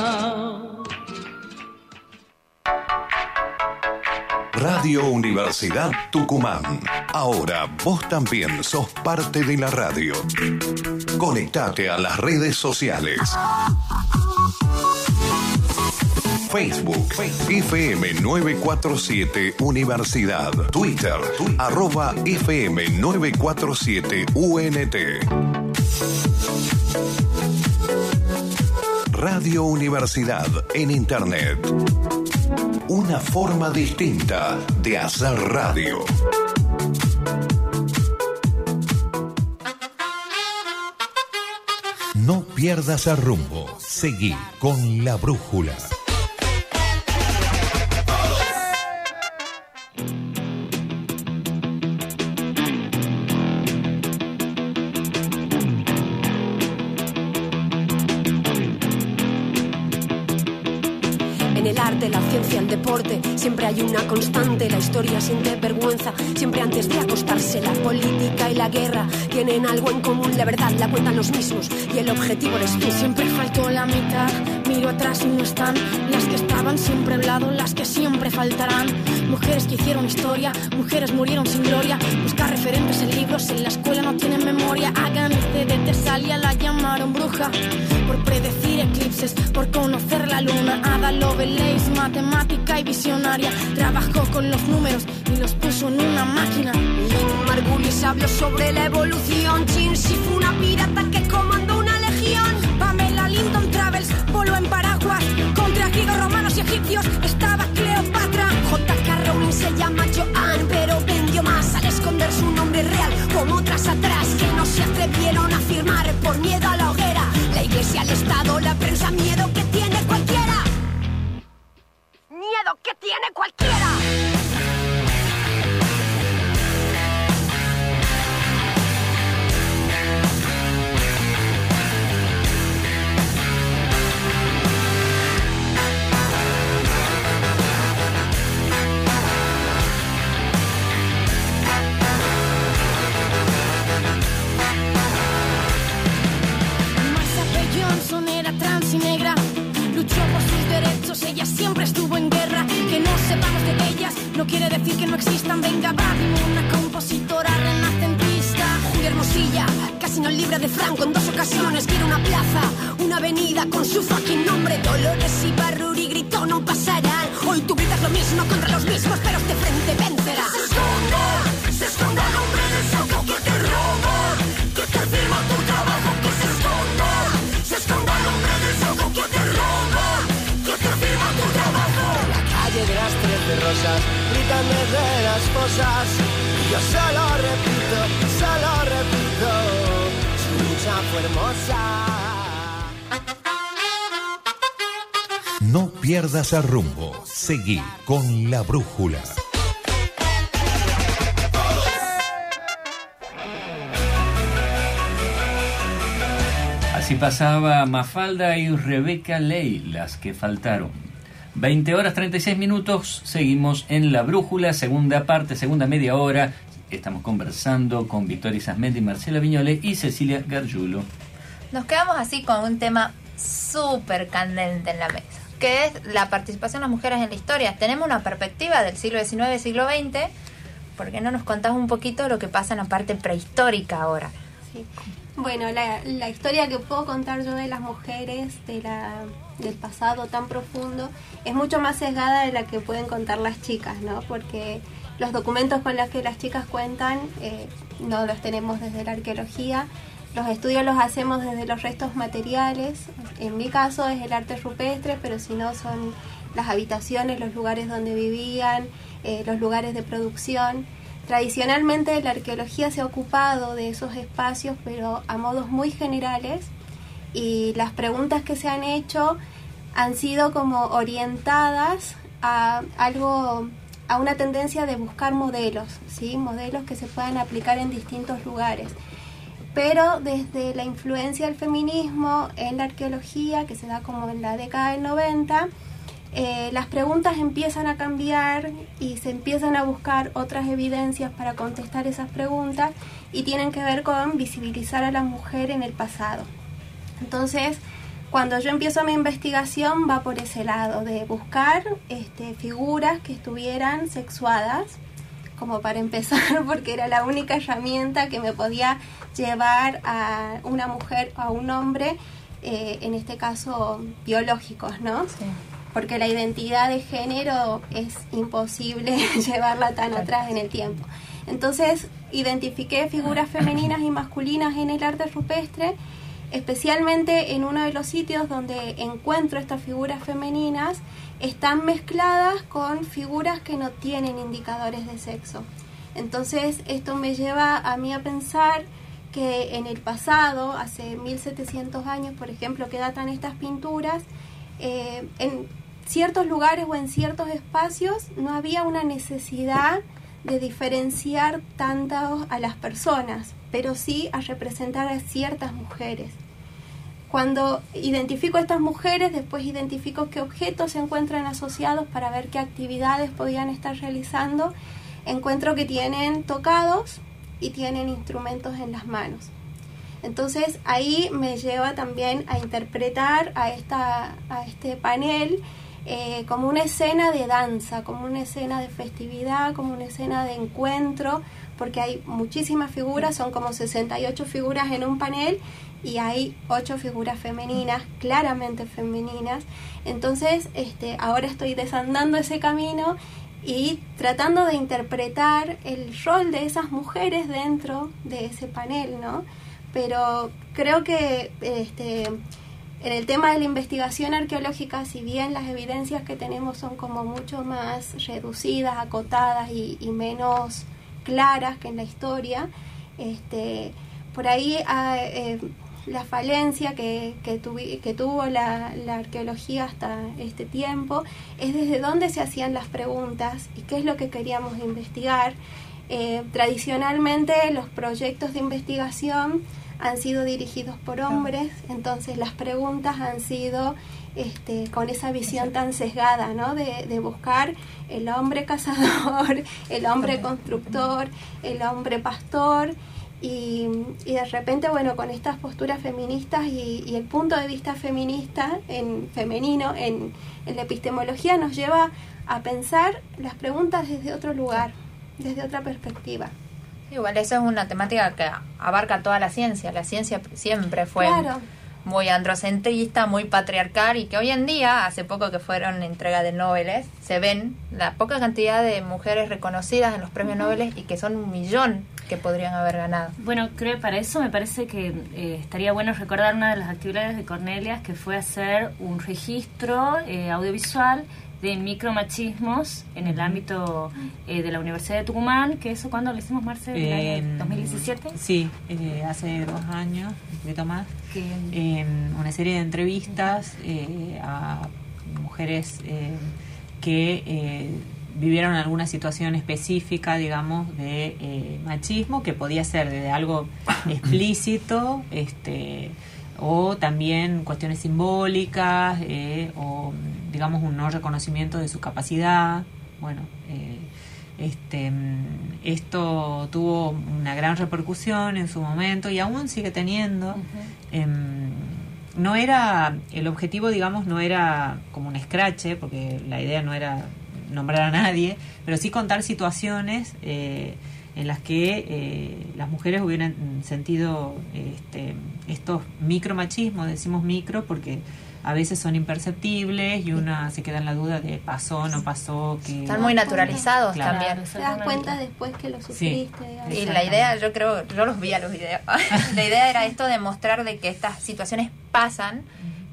Radio Universidad Tucumán. Ahora vos también sos parte de la radio. Conectate a las redes sociales. Facebook, FM 947 Universidad, Twitter, arroba FM 947 UNT. Radio Universidad en Internet. Una forma distinta de hacer radio. No pierdas el rumbo. Seguí con la brújula. Siempre hay una constante, la historia siente vergüenza. Siempre antes de acostarse, la política y la guerra tienen algo en común. La verdad la cuentan los mismos y el objetivo es tú. Siempre faltó la mitad Miro atrás y no están las que estaban siempre al lado, las que siempre faltarán. Mujeres que hicieron historia, mujeres murieron sin gloria. Buscar referentes en libros, en la escuela no tienen memoria. Hagan de Tesalia, la llamaron bruja. Por predecir eclipses, por conocer la luna. Ada Lovelace, matemática y visionaria. Trabajó con los números y los puso en una máquina. Margulis habló sobre la evolución. Chin fue una pirata que comandó Contra griegos, romanos y egipcios estaba Cleopatra. J.K. Rowling se llama Joan, pero vendió más al esconder su nombre real. Como otras atrás que no se atrevieron a firmar por miedo a la hoguera. La iglesia, el Estado, la prensa, miedo que tiene cualquiera. Miedo que tiene cualquiera. Ella siempre estuvo en guerra. Que no sepamos de ellas no quiere decir que no existan. Venga, va, una compositora renacentista. Julia Hermosilla, casi no libre de Franco en dos ocasiones. Quiere una plaza, una avenida con su fucking nombre. Dolores y rosas, gritan desde las fosas. Y yo solo repito, solo repito, su lucha fue hermosa. No pierdas el rumbo. Seguí con la brújula. Así pasaba Mafalda y Rebeca Ley, las que faltaron. 20 horas 36 minutos, seguimos en La Brújula, segunda parte, segunda media hora. Estamos conversando con Victoria Isasmendi, Marcela Viñole y Cecilia Gargiulo. Nos quedamos así con un tema súper candente en la mesa, que es la participación de las mujeres en la historia. Tenemos una perspectiva del siglo XIX, siglo XX, ¿por qué no nos contás un poquito lo que pasa en la parte prehistórica ahora? Sí. Bueno, la, historia que puedo contar yo de las mujeres de la, del pasado tan profundo es mucho más sesgada de la que pueden contar las chicas, ¿no? Porque los documentos con los que las chicas cuentan eh, no los tenemos desde la arqueología, los estudios los hacemos desde los restos materiales, en mi caso es el arte rupestre, pero si no son las habitaciones, los lugares donde vivían, eh, los lugares de producción. Tradicionalmente la arqueología se ha ocupado de esos espacios, pero a modos muy generales, y las preguntas que se han hecho han sido como orientadas a algo a una tendencia de buscar modelos, ¿sí? modelos que se puedan aplicar en distintos lugares. Pero desde la influencia del feminismo en la arqueología, que se da como en la década del 90, eh, las preguntas empiezan a cambiar y se empiezan a buscar otras evidencias para contestar esas preguntas y tienen que ver con visibilizar a la mujer en el pasado. Entonces, cuando yo empiezo mi investigación va por ese lado, de buscar este, figuras que estuvieran sexuadas, como para empezar, porque era la única herramienta que me podía llevar a una mujer o a un hombre, eh, en este caso biológicos, ¿no? Sí. Porque la identidad de género es imposible llevarla tan atrás en el tiempo. Entonces, identifiqué figuras femeninas y masculinas en el arte rupestre especialmente en uno de los sitios donde encuentro estas figuras femeninas, están mezcladas con figuras que no tienen indicadores de sexo. Entonces esto me lleva a mí a pensar que en el pasado, hace 1700 años, por ejemplo, que datan estas pinturas, eh, en ciertos lugares o en ciertos espacios no había una necesidad de diferenciar tanto a las personas, pero sí a representar a ciertas mujeres. Cuando identifico a estas mujeres, después identifico qué objetos se encuentran asociados para ver qué actividades podían estar realizando. Encuentro que tienen tocados y tienen instrumentos en las manos. Entonces ahí me lleva también a interpretar a, esta, a este panel eh, como una escena de danza, como una escena de festividad, como una escena de encuentro, porque hay muchísimas figuras, son como 68 figuras en un panel y hay ocho figuras femeninas, claramente femeninas. Entonces, este, ahora estoy desandando ese camino y tratando de interpretar el rol de esas mujeres dentro de ese panel, ¿no? Pero creo que este, en el tema de la investigación arqueológica, si bien las evidencias que tenemos son como mucho más reducidas, acotadas y, menos claras que en la historia, este, por ahí ah, eh, la falencia que, que, que tuvo la, la, arqueología hasta este tiempo es desde dónde se hacían las preguntas y qué es lo que queríamos investigar. Eh, tradicionalmente los proyectos de investigación han sido dirigidos por hombres, entonces las preguntas han sido este, con esa visión tan sesgada, ¿no? De, de, buscar el hombre cazador, el hombre constructor, el hombre pastor, y, y, de repente, bueno, con estas posturas feministas y, y, el punto de vista feminista, en femenino, en, en, la epistemología, nos lleva a pensar las preguntas desde otro lugar, desde otra perspectiva. Igual, eso es una temática que abarca toda la ciencia. La ciencia siempre fue claro. muy androcentrista, muy patriarcal y que hoy en día, hace poco que fueron entrega de Nobel, se ven la poca cantidad de mujeres reconocidas en los premios uh -huh. Nobel y que son un millón que podrían haber ganado. Bueno, creo para eso me parece que eh, estaría bueno recordar una de las actividades de Cornelia que fue hacer un registro eh, audiovisual de micromachismos en el ámbito eh, de la Universidad de Tucumán, que eso cuando lo hicimos, Marce, en 2017. Sí, eh, hace dos años, un poquito más. Una serie de entrevistas eh, a mujeres que vivieron alguna situación específica, digamos, de eh, machismo, que podía ser desde algo explícito, este, o también cuestiones simbólicas, eh, o digamos un no reconocimiento de su capacidad. Bueno, eh, este, esto tuvo una gran repercusión en su momento y aún sigue teniendo. Uh -huh. no era, el objetivo, digamos, no era como un scratch, porque la idea no era nombrar a nadie, pero sí contar situaciones eh, en las que eh, las mujeres hubieran sentido este, estos micromachismos, decimos micro porque a veces son imperceptibles y una se queda en la duda de pasó, no pasó. Que... Están muy naturalizados claro. también. Te das cuenta después que lo sufriste. Sí. Y la idea, yo creo, yo los vi a los videos, la idea era esto de mostrar de que estas situaciones pasan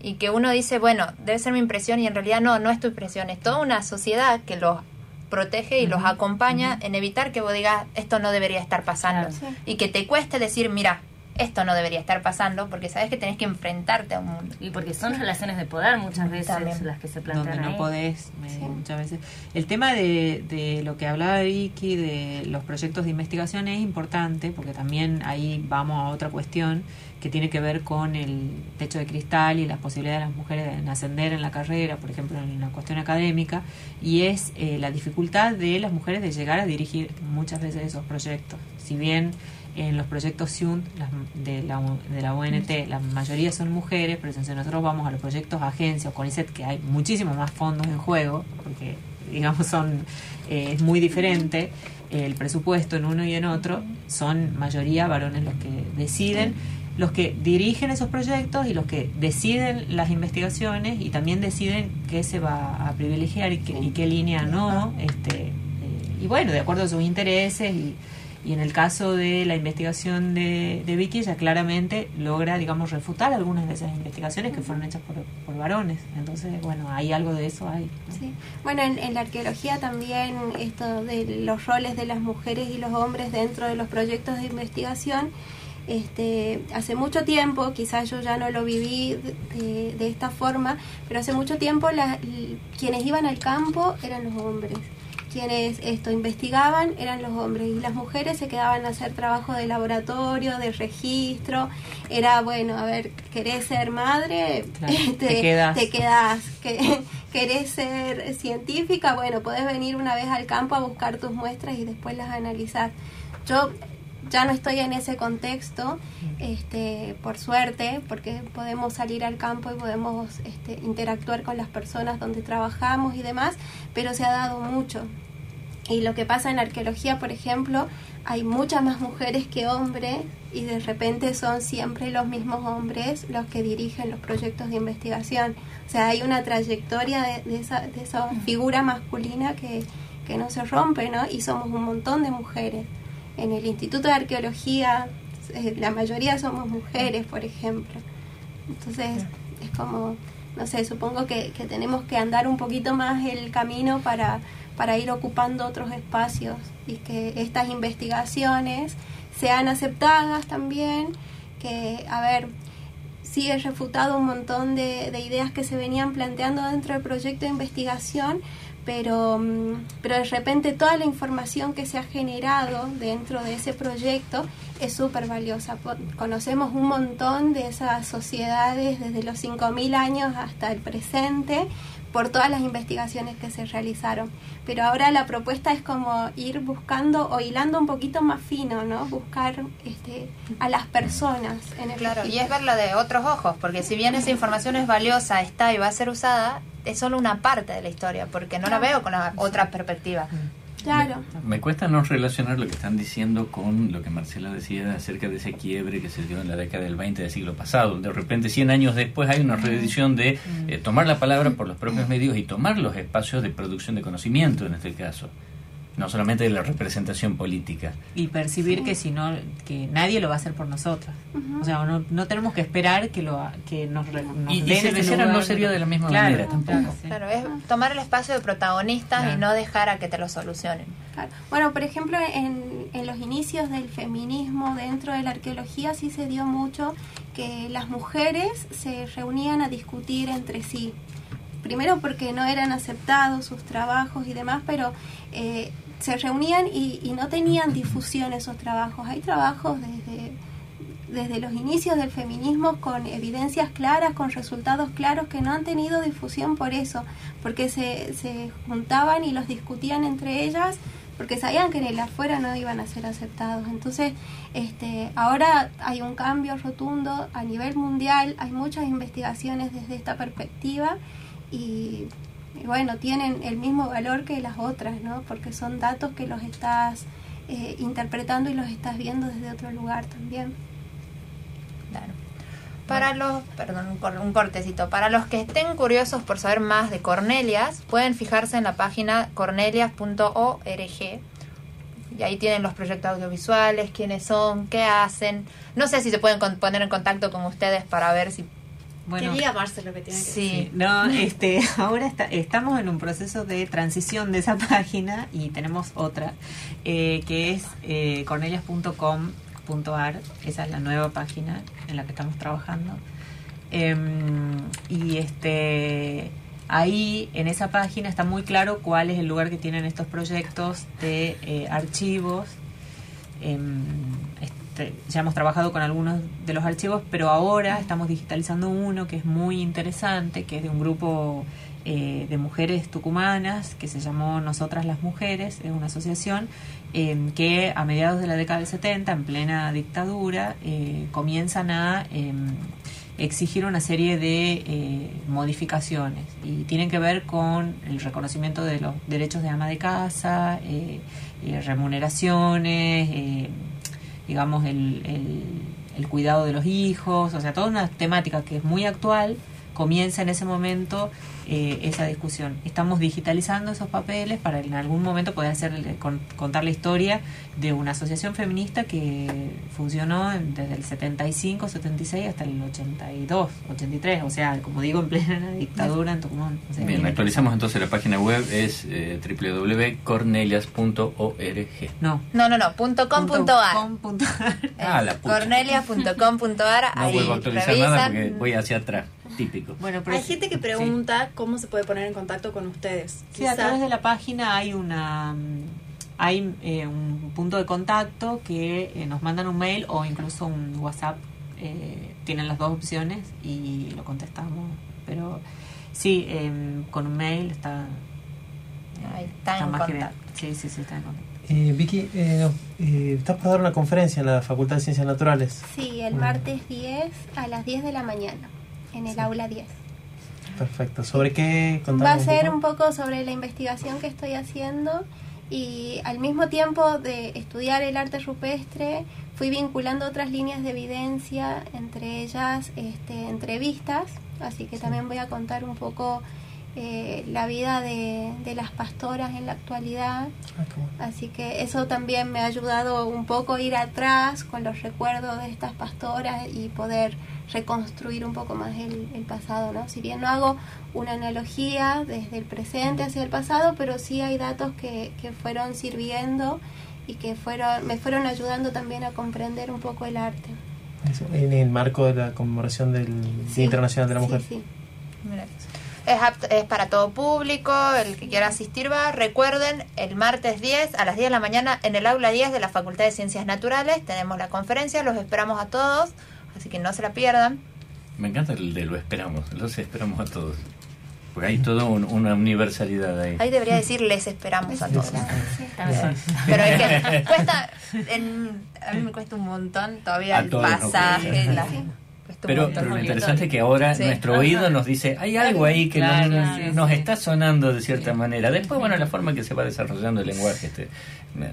y que uno dice, bueno, debe ser mi impresión y en realidad no, no es tu impresión, es toda una sociedad que los protege y los acompaña en evitar que vos digas, esto no debería estar pasando. Y que te cueste decir, mira, esto no debería estar pasando porque sabes que tenés que enfrentarte a un mundo. Y porque son relaciones de poder muchas veces También. las que se plantean Donde no ahí. podés, eh, sí. muchas veces. El tema de, de, lo que hablaba Vicky, de los proyectos de investigación es importante porque también ahí vamos a otra cuestión que tiene que ver con el techo de cristal y las posibilidades de las mujeres en ascender en la carrera, por ejemplo, en la cuestión académica, y es eh, la dificultad de las mujeres de llegar a dirigir muchas veces esos proyectos. Si bien en los proyectos SIUNT de la, de la ONT la mayoría son mujeres, pero si nosotros vamos a los proyectos agencia o CONICET, que hay muchísimos más fondos en juego, porque digamos son eh, es muy diferente el presupuesto en uno y en otro, son mayoría varones los que deciden los que dirigen esos proyectos y los que deciden las investigaciones y también deciden qué se va a privilegiar y qué, y qué línea no. Este, eh, y bueno, de acuerdo a sus intereses y, y en el caso de la investigación de, Vicky, ella claramente logra, digamos, refutar algunas de esas investigaciones que fueron hechas por, por varones. Entonces, bueno, hay algo de eso. ¿no? Sí. Bueno, en, en, la arqueología también esto de los roles de las mujeres y los hombres dentro de los proyectos de investigación este, hace mucho tiempo, quizás yo ya no lo viví de, de esta forma, pero hace mucho tiempo la, quienes iban al campo eran los hombres quienes esto investigaban eran los hombres y las mujeres se quedaban a hacer trabajo de laboratorio, de registro. Era, bueno, a ver, ¿querés ser madre? Claro, este, te quedas. Te quedás. ¿Querés ser científica? Bueno, podés venir una vez al campo a buscar tus muestras y después las analizar. Yo ya no estoy en ese contexto, este, por suerte, porque podemos salir al campo y podemos este, interactuar con las personas donde trabajamos y demás, pero se ha dado mucho. Y lo que pasa en arqueología, por ejemplo, hay muchas más mujeres que hombres y de repente son siempre los mismos hombres los que dirigen los proyectos de investigación. O sea, hay una trayectoria de, esa, de esa figura masculina que, que no se rompe, ¿no? Y somos un montón de mujeres. En el Instituto de Arqueología, eh, la mayoría somos mujeres, por ejemplo. Entonces, es como, no sé, supongo que, que tenemos que andar un poquito más el camino para, para ir ocupando otros espacios y que estas investigaciones sean aceptadas también, que, a ver, sí he refutado un montón de, de ideas que se venían planteando dentro del proyecto de investigación, pero, mm, pero de repente toda la información que se ha generado dentro de ese proyecto es súper valiosa. Conocemos un montón de esas sociedades desde los 5.000 años hasta el presente por todas las investigaciones que se realizaron. Pero ahora la propuesta es como ir buscando o hilando un poquito más fino, ¿no? Buscar este, a las personas en el Claro, y es verlo de otros ojos, porque si bien esa información es valiosa, está y va a ser usada, es solo una parte de la historia, porque no la veo con la otra perspectiva. Claro. Me cuesta no relacionar lo que están diciendo con lo que Marcela decía acerca de ese quiebre que se dio en la década del 20 del siglo pasado. De repente, 100 años después, hay una reedición de eh, tomar la palabra por los propios medios y tomar los espacios de producción de conocimiento en este caso no solamente de la representación política. Y percibir que si no, que nadie lo va a hacer por nosotros. O sea, no, no tenemos que esperar que lo que nos, nos y, den si ese lo hicieran lugar. no sería de la misma Claro, manera tampoco. Claro, es tomar el espacio de protagonistas Claro. y no dejar a que te lo solucionen. Claro. Bueno, por ejemplo, en, en los inicios del feminismo dentro de la arqueología sí se dio mucho que las mujeres se reunían a discutir entre sí. Primero porque no eran aceptados sus trabajos y demás, pero eh, se reunían y, y no tenían difusión esos trabajos. Hay trabajos desde, desde los inicios del feminismo con evidencias claras, con resultados claros que no han tenido difusión por eso, porque se, se juntaban y los discutían entre ellas porque sabían que en el afuera no iban a ser aceptados. Entonces, este, ahora hay un cambio rotundo a nivel mundial, hay muchas investigaciones desde esta perspectiva y, bueno, tienen el mismo valor que las otras, ¿no? Porque son datos que los estás eh, interpretando y los estás viendo desde otro lugar también. Claro. Para los, perdón, un cor- un cortecito, para los que estén curiosos por saber más de Cornelias, pueden fijarse en la página cornelias.org y ahí tienen los proyectos audiovisuales, quiénes son, qué hacen. No sé si se pueden poner en contacto con ustedes para ver si... Bueno, que diga lo que tiene que Sí. decir. No, este, ahora está- estamos en un proceso de transición de esa página y tenemos otra eh, que es eh, cornelias.com.ar. Esa es la nueva página en la que estamos trabajando. Em, y este ahí en esa página está muy claro cuál es el lugar que tienen estos proyectos de eh, archivos. Em, ya hemos trabajado con algunos de los archivos, pero ahora estamos digitalizando uno que es muy interesante, que es de un grupo eh, de mujeres tucumanas que se llamó Nosotras las Mujeres, es una asociación em, que a mediados de la década del 70, en plena dictadura, eh, comienzan a em, exigir una serie de eh, modificaciones. Y tienen que ver con el reconocimiento de los derechos de ama de casa, eh, remuneraciones, digamos, el, el, el cuidado de los hijos, o sea, toda una temática que es muy actual, comienza en ese momento eh, esa discusión. Estamos digitalizando esos papeles para en algún momento poder hacer, con- contar la historia de una asociación feminista que funcionó en- desde el 75, 76 hasta el 82, 83, o sea, como digo, en plena dictadura en Tucumán. O sea, Bien, actualizamos entonces la página web, es eh, www.cornelias.org. No. No, no, no, punto com punto ar. Ah, la. Cornelias.com.ar, No ahí vuelvo a actualizar nada revisan. porque voy hacia atrás, típico. Bueno, Hay gente que pregunta cómo se puede poner en contacto con ustedes. Sí, a través de la página hay una mm, hay eh, un punto de contacto que eh, nos mandan un mail o incluso un WhatsApp. eh, tienen las dos opciones y lo contestamos. Pero sí, em, con un mail está Ahí está en más que contacto. bien. Sí, sí, sí, está en contacto. Eh, Vicky, eh, eh, estás por dar una conferencia en la Facultad de Ciencias Naturales. Sí, el martes 10 a las 10 de la mañana, en el aula 10. Perfecto. ¿Sobre qué Va a un ser poco? un poco sobre la investigación que estoy haciendo y al mismo tiempo de estudiar el arte rupestre fui vinculando otras líneas de evidencia, entre ellas este, entrevistas, así que también voy a contar un poco eh, la vida de, de las pastoras en la actualidad. Así que eso también me ha ayudado un poco a ir atrás con los recuerdos de estas pastoras y poder reconstruir un poco más el, el pasado, ¿no? Si bien no hago una analogía desde el presente hacia el pasado, pero sí hay datos que, que fueron sirviendo y que fueron me fueron ayudando también a comprender un poco el arte. Eso, En el marco de la conmemoración del Día Internacional de la Mujer. Mira. Es, apto- es para todo público, el que quiera asistir va. Recuerden, el martes 10 a las 10 de la mañana en el aula 10 de la Facultad de Ciencias Naturales tenemos la conferencia, los esperamos a todos, así que no se la pierdan. Me encanta el de lo esperamos, los esperamos a todos. Porque hay toda un- una universalidad ahí. Ahí debería decir les esperamos a todos. Pero es que cuesta, en- a mí me cuesta un montón todavía A el pasaje, cuesta. Pero, pero lo interesante es que ahora Sí. nuestro Ajá. oído nos dice, hay algo ahí que Claro, nos, sí, nos sí. está sonando de cierta manera. Después, bueno, la forma que se va desarrollando el lenguaje este,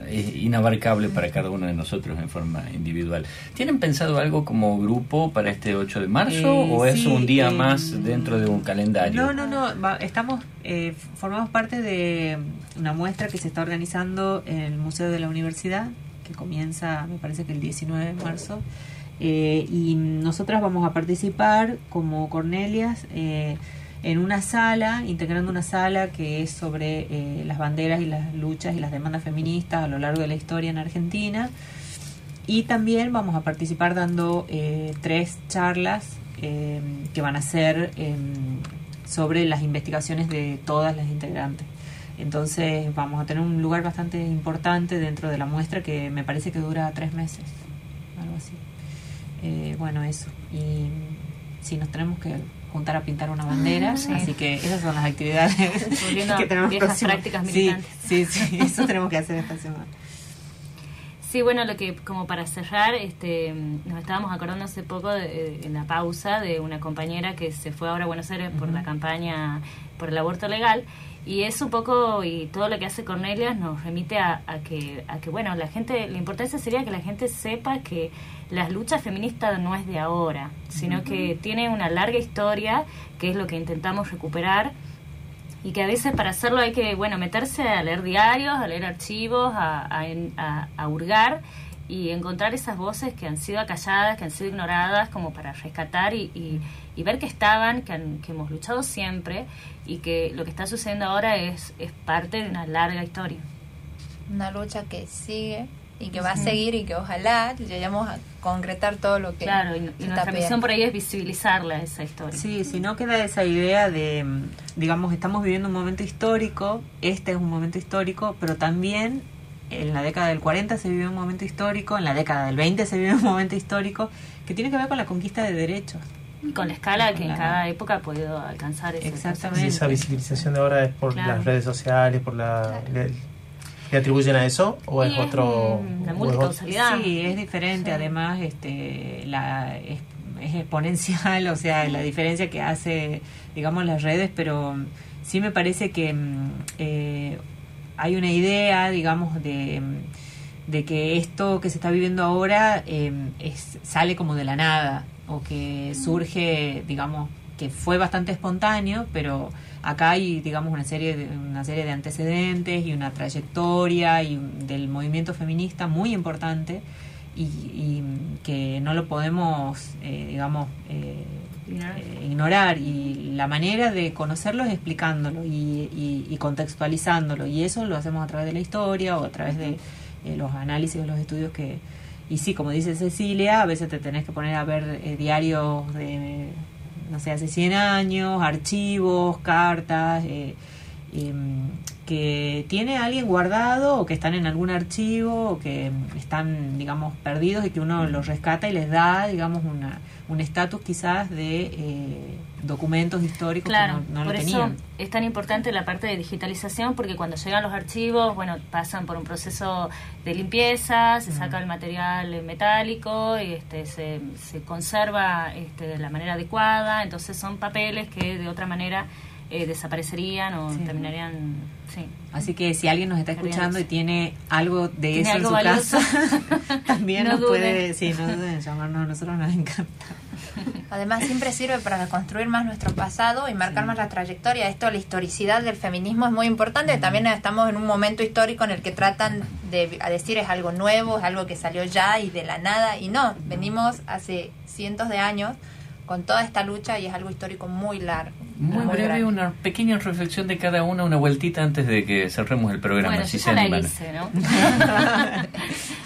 es inabarcable para cada uno de nosotros en forma individual. ¿Tienen pensado algo como grupo para este 8 de marzo Eh, o es un día eh, más dentro de un calendario? No, no, no. va- estamos, eh, formamos parte de una muestra que se está organizando en el Museo de la Universidad, que comienza, me parece que el 19 de marzo. Eh, y nosotras vamos a participar como Cornelias eh, en una sala, integrando una sala que es sobre eh, las banderas y las luchas y las demandas feministas a lo largo de la historia en Argentina. Y también vamos a participar dando eh, tres charlas que van a ser em, sobre las investigaciones de todas las integrantes. Entonces vamos a tener un lugar bastante importante dentro de la muestra que me parece que dura tres meses. Eh, bueno, eso. Y sí, nos tenemos que juntar a pintar una bandera, Sí. así que esas son las actividades que tenemos viejas prácticas militantes. Sí, sí, eso tenemos que hacer esta semana. Sí, bueno, lo que como para cerrar, este, nos estábamos acordando hace poco de- en la pausa de una compañera que se fue ahora a Buenos Aires por la campaña por el aborto legal y es un poco y todo lo que hace Cornelia nos remite a, a que a que bueno la gente la importancia sería que la gente sepa que las luchas feministas no es de ahora sino que tiene una larga historia que es lo que intentamos recuperar y que a veces para hacerlo hay que bueno meterse a leer diarios, a leer archivos, a, a, a- a hurgar y encontrar esas voces que han sido acalladas, que han sido ignoradas, como para rescatar y, y- y ver que estaban, que, han- que hemos luchado siempre y que lo que está sucediendo ahora es, es parte de una larga historia. Una lucha que sigue y que va a seguir y que ojalá lleguemos a concretar todo lo que Claro, y, y nuestra está misión pidiendo. por ahí es visibilizarla, esa historia. Sí, si no queda esa idea de, digamos, estamos viviendo un momento histórico, este es un momento histórico, pero también en la década del 40 se vivió un momento histórico, en la década del 20 se vivió un momento histórico que tiene que ver con la conquista de derechos. Y con la escala que en Claro. cada época ha podido alcanzar ese Y esa visibilización de ahora es por Claro. las redes sociales, por la... ¿Le, le atribuyen a eso o es otro...? es multicausalidad. Sí, es diferente. Además, este, la, es, es exponencial, o sea, la diferencia que hace, digamos, las redes, pero sí me parece que mm, eh, hay una idea, digamos, de, mm, de que esto que se está viviendo ahora eh, es, sale como de la nada, o que surge, digamos, que fue bastante espontáneo, pero acá hay, digamos, una serie de, una serie de antecedentes y una trayectoria y del movimiento feminista muy importante y, y que no lo podemos, eh, digamos, eh, eh, ignorar. Y la manera de conocerlo es explicándolo y, y- y contextualizándolo. Y eso lo hacemos a través de la historia o a través de eh, los análisis o los estudios que... Y sí, como dice Cecilia, a veces te tenés que poner a ver eh, diarios de, no sé, hace 100 años, archivos, cartas, eh, em, que tiene alguien guardado o que están en algún archivo o que están, digamos, perdidos y que uno los rescata y les da, digamos, una, un estatus quizás de eh, documentos históricos Claro, que no, no por lo eso tenían. es tan importante la parte de digitalización porque cuando llegan los archivos, bueno, pasan por un proceso de limpieza, se saca el material metálico y este, se, se conserva este, de la manera adecuada, entonces son papeles que de otra manera eh, desaparecerían o terminarían, sí. Así que si alguien nos está escuchando y tiene algo de ¿Tiene eso en su valioso? casa, también No nos puede, sí, no duden llamarnos, nosotros nos encanta. Además, siempre sirve para reconstruir más nuestro pasado y marcar más la trayectoria. Esto, la historicidad del feminismo es muy importante. También estamos en un momento histórico en el que tratan de a decir es algo nuevo, es algo que salió ya y de la nada. Y no, venimos hace cientos de años con toda esta lucha y es algo histórico muy largo. Muy breve, grande. una pequeña reflexión de cada una, una vueltita antes de que cerremos el programa. Bueno, si yo se la hice, ¿no?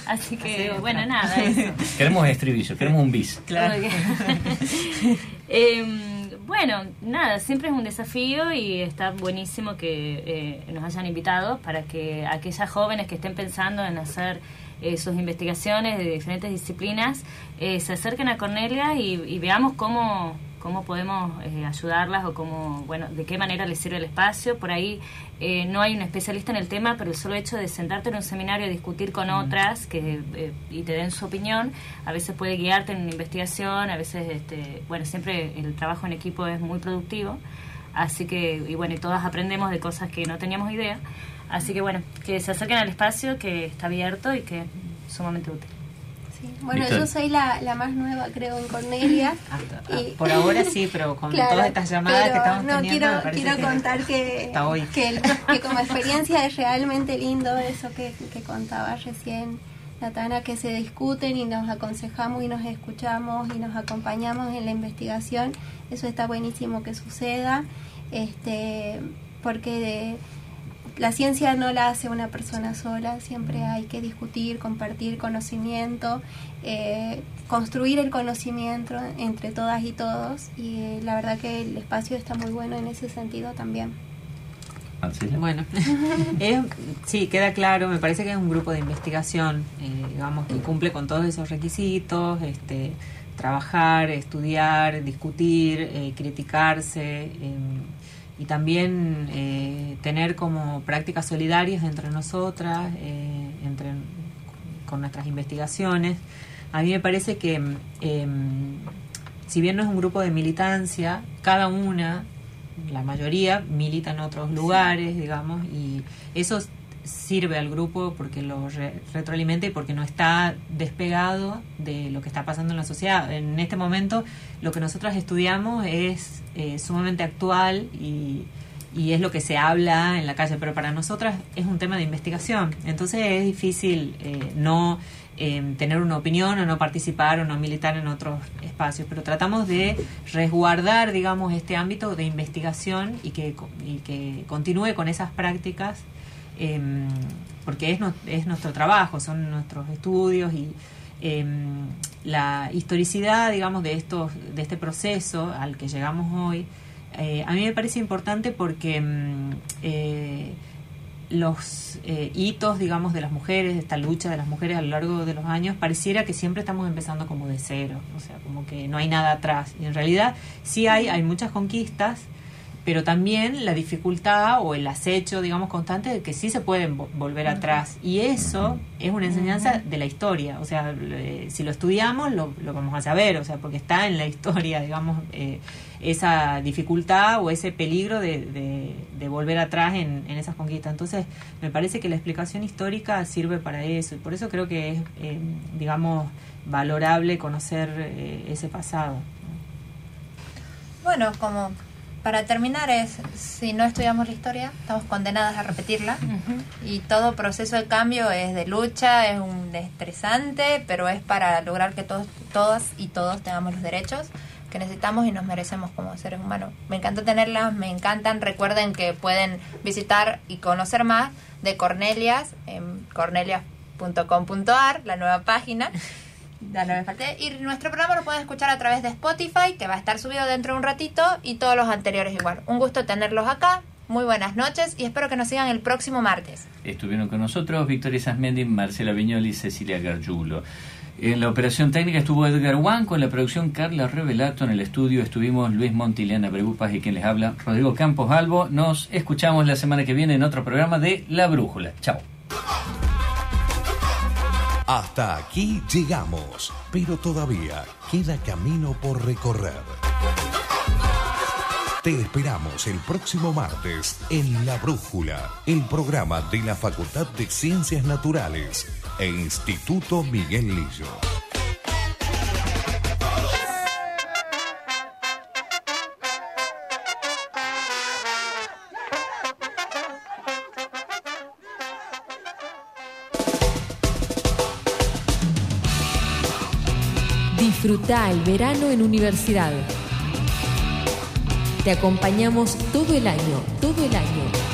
Así que, bueno, nada, eso. Queremos estribillo, queremos un bis. Ok. Em, bueno, nada, siempre es un desafío y está buenísimo que eh, nos hayan invitado para que aquellas jóvenes que estén pensando en hacer eh, sus investigaciones de diferentes disciplinas eh, se acerquen a Cornelia y, y veamos cómo cómo podemos eh, ayudarlas o cómo, bueno, de qué manera les sirve el espacio. Por ahí eh, no hay un especialista en el tema, pero el solo hecho de sentarte en un seminario y discutir con otras que eh, y te den su opinión, a veces puede guiarte en una investigación, a veces, este, bueno, siempre el trabajo en equipo es muy productivo. Así que, y bueno, y todas aprendemos de cosas que no teníamos idea. Así que bueno, que se acerquen al espacio que está abierto y que es sumamente útil. Bueno, yo soy la, la más nueva, creo, en Cornelia. y- Por ahora sí, pero con Claro, todas estas llamadas pero que estamos no, teniendo, quiero, quiero que contar que, hoy. que como experiencia es realmente lindo eso que, que contaba recién Natana, que se discuten y nos aconsejamos y nos escuchamos y nos acompañamos en la investigación. Eso está buenísimo que suceda, este, porque de- la ciencia no la hace una persona sola, siempre hay que discutir, compartir conocimiento, eh, construir el conocimiento entre todas y todos y eh, la verdad que el espacio está muy bueno en ese sentido también. Bueno, es- sí, queda claro, me parece que es un grupo de investigación, eh, digamos, que cumple con todos esos requisitos, este, trabajar, estudiar, discutir, eh, criticarse eh, y también eh, tener como prácticas solidarias entre nosotras, eh, entre, con nuestras investigaciones. A mí me parece que, em, si bien no es un grupo de militancia, cada una la mayoría milita en otros lugares, digamos, y eso sirve al grupo porque lo re- retroalimenta y porque no está despegado de lo que está pasando en la sociedad. En este momento lo que nosotros estudiamos es eh, sumamente actual y, es lo que se habla en la calle, pero para nosotras es un tema de investigación, entonces es difícil eh, no eh, tener una opinión o no participar o no militar en otros espacios, pero tratamos de resguardar, digamos, este ámbito de investigación y que continúe con esas prácticas, eh, porque es, no- es nuestro trabajo, son nuestros estudios y eh, la historicidad, digamos, de, estos, de este proceso al que llegamos hoy, eh, a mí me parece importante porque mm, eh, los eh, hitos, digamos, de las mujeres, de esta lucha de las mujeres a lo largo de los años, pareciera que siempre estamos empezando como de cero, o sea, como que no hay nada atrás. Y en realidad sí hay, hay muchas conquistas, pero también la dificultad o el acecho, digamos, constante de que sí se pueden vo- volver atrás. Y eso es una enseñanza de la historia. O sea, eh, si lo estudiamos, lo, lo vamos a saber, o sea, porque está en la historia, digamos, eh, esa dificultad o ese peligro de, de- de volver atrás en, en esas conquistas. Entonces, me parece que la explicación histórica sirve para eso. Y por eso creo que es, eh, digamos, valorable conocer eh, ese pasado. Bueno, como para terminar es, si no estudiamos la historia, estamos condenadas a repetirla. Y todo proceso de cambio es de lucha, es un estresante, pero es para lograr que todos, todas y todos tengamos los derechos que necesitamos y nos merecemos como seres humanos. Me encanta tenerlas, me encantan. Recuerden que pueden visitar y conocer más de Cornelias en cornelias.com.ar, la nueva página. Ya me falté. Y nuestro programa lo pueden escuchar a través de Spotify, que va a estar subido dentro de un ratito, y todos los anteriores igual. Un gusto tenerlos acá. Muy buenas noches y espero que nos sigan el próximo martes. Estuvieron con nosotros Victoria Sasmendi, Marcela Viñoli y Cecilia Gargiulo. En la operación técnica estuvo Edgar Huanco, en la producción Carla Revelato, en el estudio estuvimos Luis Montiliana Bregupas y quien les habla, Rodrigo Campos Albo. Nos escuchamos la semana que viene en otro programa de La Brújula. Chao. Hasta aquí llegamos, pero todavía queda camino por recorrer. Te esperamos el próximo martes en La Brújula, el programa de la Facultad de Ciencias Naturales e Instituto Miguel Lillo. Disfruta el verano en universidad. Te acompañamos todo el año, todo el año.